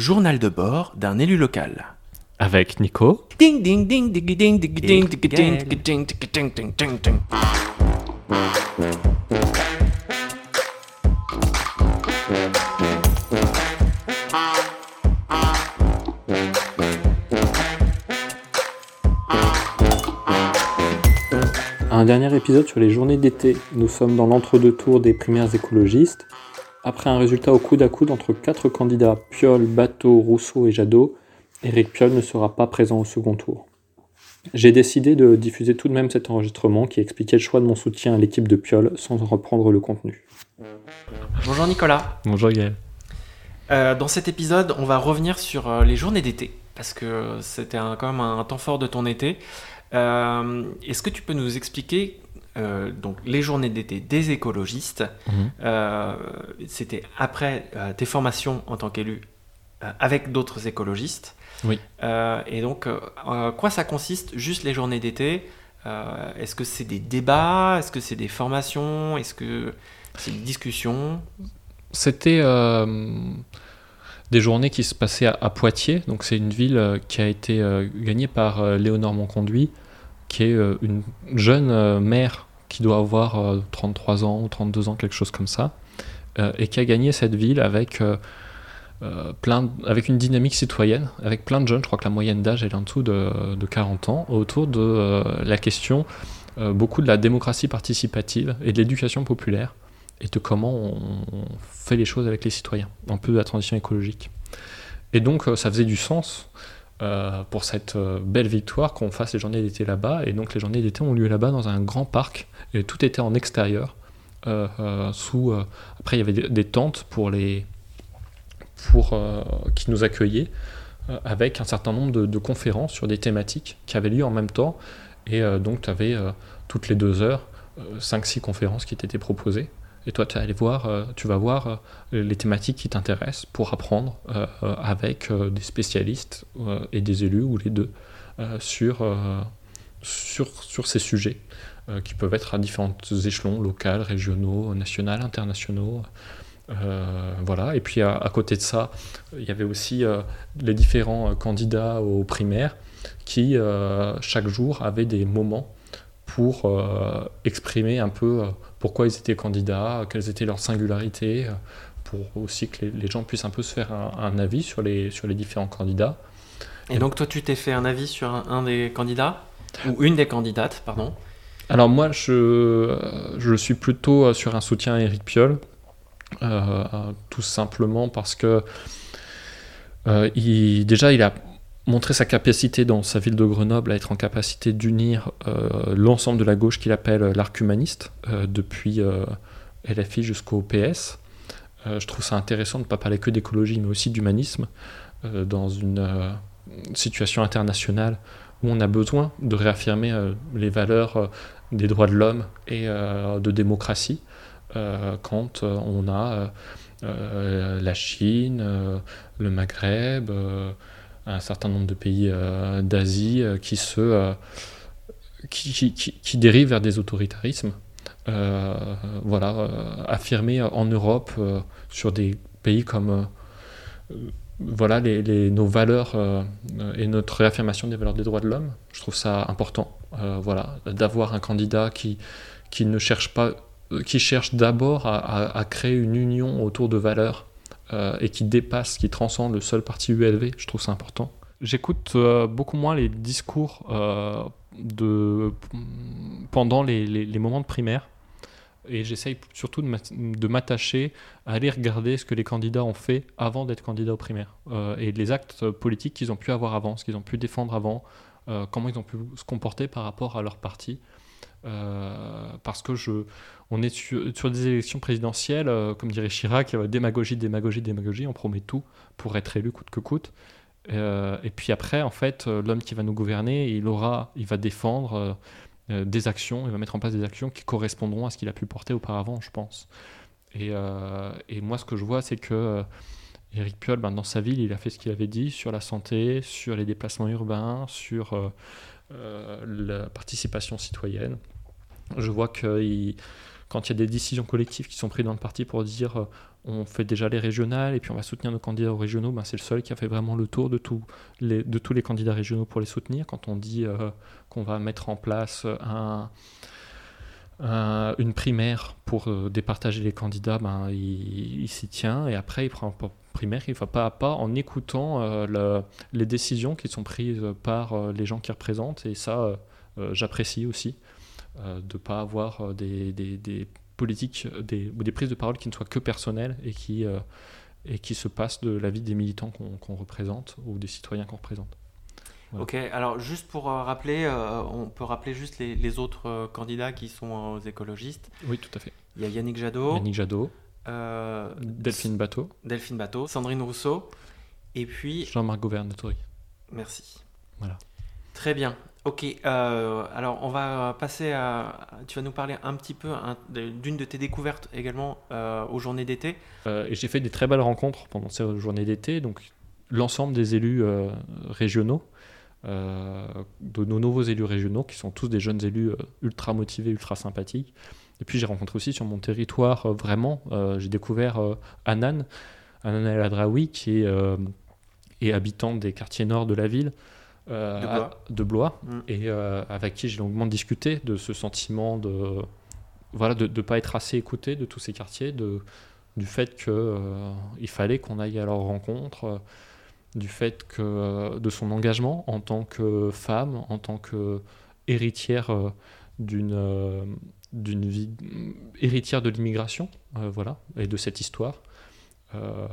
Journal de bord d'un élu local. Avec Nico. Ding ding ding ding ding ding ding ding ding ding ding ding ding ding. Un dernier épisode sur les journées d'été. Nous sommes dans l'entre-deux tours des primaires écologistes. Après un résultat au coude à coude entre quatre candidats, Piolle, Bateau, Rousseau et Jadot, Éric Piolle ne sera pas présent au second tour. J'ai décidé de diffuser tout de même cet enregistrement qui expliquait le choix de mon soutien à l'équipe de Piolle sans en reprendre le contenu. Bonjour Nicolas. Bonjour Gaël. Euh, dans cet épisode, on va revenir sur euh, les journées d'été, parce que c'était quand même un temps fort de ton été. Euh, Est-ce que tu peux nous expliquer euh, donc, les journées d'été des écologistes Mhm. Euh, C'était après euh, tes formations en tant qu'élu euh, avec d'autres écologistes. Oui. Et donc, quoi ça consiste, juste les journées d'été? Est-ce que c'est des débats? Est-ce que c'est des formations? Est-ce que c'est des discussions? C'était des journées qui se passaient à, à Poitiers. Donc c'est une ville qui a été gagnée par Léonore Monconduit, qui est euh, une jeune euh, mère qui doit avoir euh, 33 ans ou 32 ans, quelque chose comme ça, euh, et qui a gagné cette ville avec, euh, euh, plein, avec une dynamique citoyenne, avec plein de jeunes. Je crois que la moyenne d'âge est en dessous de, de 40 ans, autour de euh, la question euh, beaucoup de la démocratie participative et de l'éducation populaire et de comment on fait les choses avec les citoyens, un peu de la transition écologique. Et donc euh, ça faisait du sens euh, pour cette euh, belle victoire qu'on fasse les journées d'été là-bas. Et donc les journées d'été ont lieu là-bas dans un grand parc, et tout était en extérieur. euh, sous, après il y avait des, tentes pour les, pour, qui nous accueillaient, avec un certain nombre de, conférences sur des thématiques qui avaient lieu en même temps. Et donc tu avais toutes les deux heures 5-6 conférences qui t'étaient proposées. Et toi, tu vas aller voir, euh, tu vas voir euh, les thématiques qui t'intéressent pour apprendre euh, euh, avec euh, des spécialistes euh, et des élus ou les deux euh, sur, euh, sur, sur ces sujets euh, qui peuvent être à différents échelons, local, régionaux, national, internationaux. Euh, voilà. Et puis à, côté de ça, il y avait aussi euh, les différents euh, candidats aux primaires qui euh, chaque jour avaient des moments pour euh, exprimer un peu euh, pourquoi ils étaient candidats, quelles étaient leurs singularités, euh, pour aussi que les, les gens puissent un peu se faire un, un avis sur les, sur les différents candidats. Et donc toi, tu t'es fait un avis sur un, un des candidats? Ou une des candidates, pardon Alors moi, je, euh, je suis plutôt euh, sur un soutien à Éric Piolle, euh, tout simplement parce que euh, il, déjà, il a montré sa capacité dans sa ville de Grenoble à être en capacité d'unir euh, l'ensemble de la gauche qu'il appelle l'arc humaniste, euh, depuis euh, LFI jusqu'au PS. Euh, je trouve ça intéressant de ne pas parler que d'écologie, mais aussi d'humanisme euh, dans une euh, situation internationale où on a besoin de réaffirmer euh, les valeurs euh, des droits de l'homme et euh, de démocratie euh, quand euh, on a euh, euh, la Chine, euh, le Maghreb, euh, un certain nombre de pays euh, d'Asie euh, qui se euh, qui, qui, dérivent vers des autoritarismes. Voilà, affirmer en Europe sur des pays comme voilà nos valeurs et notre réaffirmation des valeurs des droits de l'homme. Je trouve ça important. voilà, d'avoir un candidat qui qui ne cherche pas, qui cherche d'abord à créer une union autour de valeurs euh, et qui dépasse, qui transcende le seul parti ULV. Je trouve ça important. J'écoute euh, beaucoup moins les discours euh, de, pendant les, les- moments de primaire et j'essaye surtout de m'att- de m'attacher à aller regarder ce que les candidats ont fait avant d'être candidats aux primaires et les actes politiques qu'ils ont pu avoir avant, ce qu'ils ont pu défendre avant, comment ils ont pu se comporter par rapport à leur parti. Euh, parce que je, on est sur, des élections présidentielles, euh, comme dirait Chirac, euh, démagogie, démagogie, démagogie, on promet tout pour être élu coûte que coûte. Et puis après, en fait, l'homme qui va nous gouverner, il aura, il va défendre des actions, il va mettre en place des actions qui correspondront à ce qu'il a pu porter auparavant, je pense. Et, moi, ce que je vois, c'est que Éric Piolle, ben, dans sa ville, il a fait ce qu'il avait dit sur la santé, sur les déplacements urbains, sur la participation citoyenne. Je vois qu'il quand il y a des décisions collectives qui sont prises dans le parti pour dire euh, on fait déjà les régionales et puis on va soutenir nos candidats aux régionaux, ben, c'est le seul qui a fait vraiment le tour de, tous les, candidats régionaux pour les soutenir. Quand on dit euh, qu'on va mettre en place un, une primaire pour euh, départager les candidats, ben, il, s'y tient et après il prend primaire, il va pas à pas en écoutant les décisions qui sont prises par les gens qui représentent et ça j'apprécie aussi. Euh, de ne pas avoir euh, des, des, politiques des, ou des prises de parole qui ne soient que personnelles et qui, euh, et qui se passent de la vie des militants qu'on représente ou des citoyens qu'on représente. Ok, alors juste pour rappeler, on peut rappeler juste les, les autres candidats qui sont aux écologistes. Oui, tout à fait. Il y a Yannick Jadot. Yannick Jadot. Delphine Bateau. Delphine Bateau, Sandrine Rousseau. Et puis. Jean-Marc Gouvernatori. Merci. Voilà. Très bien. Ok, euh, alors on va passer à. Tu vas nous parler un petit peu d'une de tes découvertes également euh, aux journées d'été. Euh, et j'ai fait des très belles rencontres pendant ces journées d'été. Donc l'ensemble des élus régionaux, de nos nouveaux élus régionaux, qui sont tous des jeunes élus ultra motivés, ultra sympathiques. Et puis j'ai rencontré aussi sur mon territoire vraiment, j'ai découvert Anan, Anan El Adraoui, qui est, est habitant des quartiers nord de la ville. Euh, de Blois, mm. et euh, avec qui j'ai longuement discuté de ce sentiment de voilà de ne pas être assez écouté de tous ces quartiers, de, du fait qu'il euh, il fallait qu'on aille à leur rencontre, du fait que de son engagement en tant que femme, en tant que héritière d'une d'une vie héritière de l'immigration, voilà, et de cette histoire. Euh,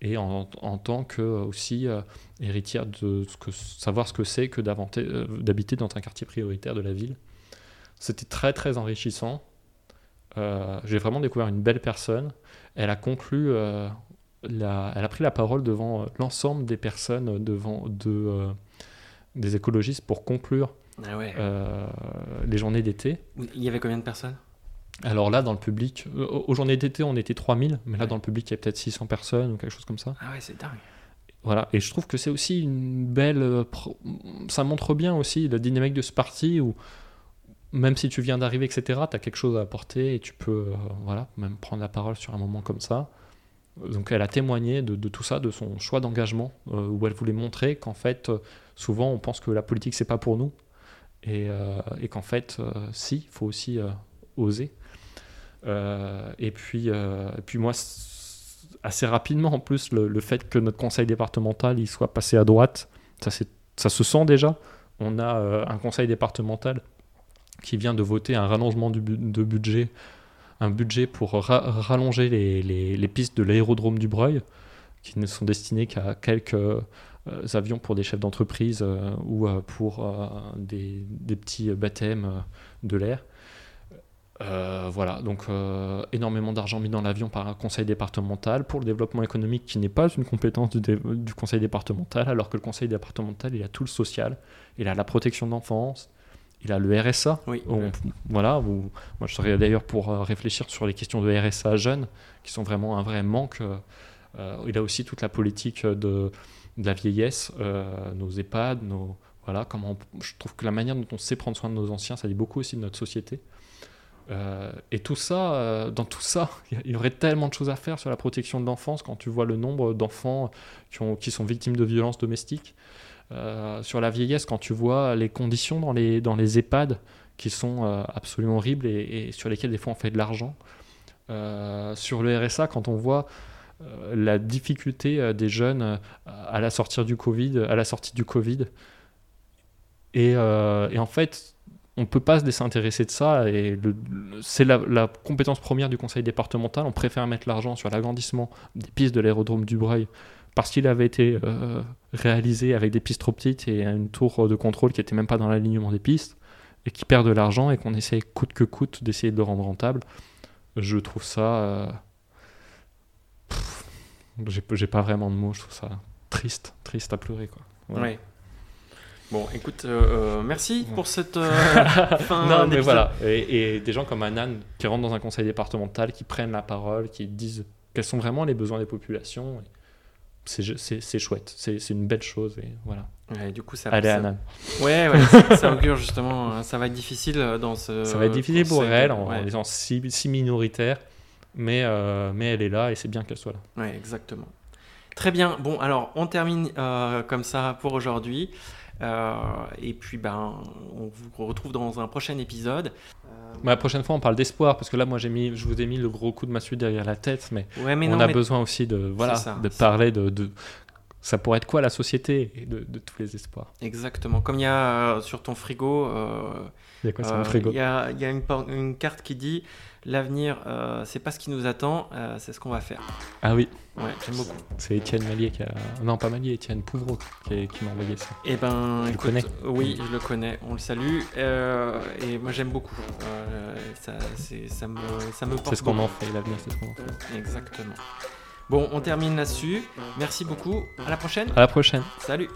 et en, tant que aussi euh, héritière de savoir ce que c'est que euh, d'habiter dans un quartier prioritaire de la ville. C'était très très enrichissant. J'ai vraiment découvert une belle personne. Elle a conclu, la, elle a pris la parole devant l'ensemble des personnes devant de, des écologistes pour conclure ah les journées d'été. Il y avait combien de personnes? Alors là, dans le public, euh, aux journées d'été, on était 3000, mais là, dans le public, il y a peut-être 600 personnes ou quelque chose comme ça. Ah ouais, c'est dingue. Voilà, et je trouve que c'est aussi une belle. Euh, ça montre bien aussi la dynamique de ce parti où, même si tu viens d'arriver, etc., tu as quelque chose à apporter et tu peux, euh, voilà, même prendre la parole sur un moment comme ça. Donc elle a témoigné de, tout ça, de son choix d'engagement, où elle voulait montrer qu'en fait, souvent on pense que la politique c'est pas pour nous, et, et qu'en fait, si, il faut aussi oser. Euh, et, puis, euh, puis moi, assez rapidement en plus, le, fait que notre conseil départemental il soit passé à droite, ça, se sent déjà. On a euh, un conseil départemental qui vient de voter un rallongement de budget, un budget pour rallonger les, les, pistes de l'aérodrome du Breuil, qui ne sont destinées qu'à quelques avions pour des chefs d'entreprise ou pour des, des, petits baptêmes de l'air. Euh, voilà, donc euh, énormément d'argent mis dans l'avion par un conseil départemental pour le développement économique qui n'est pas une compétence du, conseil départemental, alors que le conseil départemental, il a tout le social, il a la protection d'enfance, il a le RSA. Oui. voilà, moi je serais d'ailleurs pour euh, réfléchir sur les questions de RSA jeunes, qui sont vraiment un vrai manque. il a aussi toute la politique de, de la vieillesse, nos EHPAD, nos, voilà, comment je trouve que la manière dont on sait prendre soin de nos anciens, ça dit beaucoup aussi de notre société. Euh, et tout ça, euh, dans tout ça, il y aurait tellement de choses à faire sur la protection de l'enfance quand tu vois le nombre d'enfants qui, sont victimes de violences domestiques. Euh, sur la vieillesse, quand tu vois les conditions dans les EHPAD qui sont absolument horribles et, sur lesquelles des fois on fait de l'argent. sur le RSA, quand on voit la difficulté des jeunes à la sortie du Covid, à la sortie du Covid. Et, en fait, on ne peut pas se désintéresser de ça et c'est la, compétence première du conseil départemental. On préfère mettre l'argent sur l'agrandissement des pistes de l'aérodrome du Breuil parce qu'il avait été euh, réalisé avec des pistes trop petites et une tour de contrôle qui n'était même pas dans l'alignement des pistes et qui perd de l'argent et qu'on essaie coûte que coûte d'essayer de le rendre rentable. Je trouve ça. Euh, j'ai pas vraiment de mots, je trouve ça triste, triste à pleurer. Quoi. Bon, écoute, euh, euh, merci pour cette euh, fin. non, mais voilà. Et, des gens comme Anan qui rentrent dans un conseil départemental, qui prennent la parole, qui disent quels sont vraiment les besoins des populations. c'est chouette, c'est une belle chose et voilà. Ouais, du coup, ça, Allez ça- Anna, Ouais, ouais, ça, ça augure justement. hein, Ça va être difficile dans ce. ça va être difficile pour elle en Ouais, étant si, si minoritaire, mais, euh, mais elle est là et c'est bien qu'elle soit là. ouais, exactement. Très bien. Bon, alors on termine euh, comme ça pour aujourd'hui. Euh, et puis, ben, on vous retrouve dans un prochain épisode. Mais la prochaine fois on parle d'espoir parce que là moi j'ai mis, je vous ai mis le gros coup de massue derrière la tête, mais, Ouais, mais on non, a mais- besoin aussi de voilà ça, de parler de, de ça pourrait être quoi la société de, de tous les espoirs. Exactement. Comme il y a euh, sur ton frigo, euh, Il y a quoi sur euh, frigo il y a, il y a une, carte qui dit l'avenir, c'est pas ce qui nous attend, c'est ce qu'on va faire. Ah oui, Ouais, j'aime beaucoup. c'est Étienne Mallier qui a non pas Mallier, Étienne Pouvreau qui, qui m'a envoyé ça. Eh ben, le écoute, connais Oui, je le connais. On le salue. Et moi, j'aime beaucoup. Ça, ça me, ça me porte. C'est ce qu'on en fait, l'avenir c'est ce qu'on en fait. Exactement. Bon, on termine là-dessus. Merci beaucoup. À la prochaine. À la prochaine. Salut.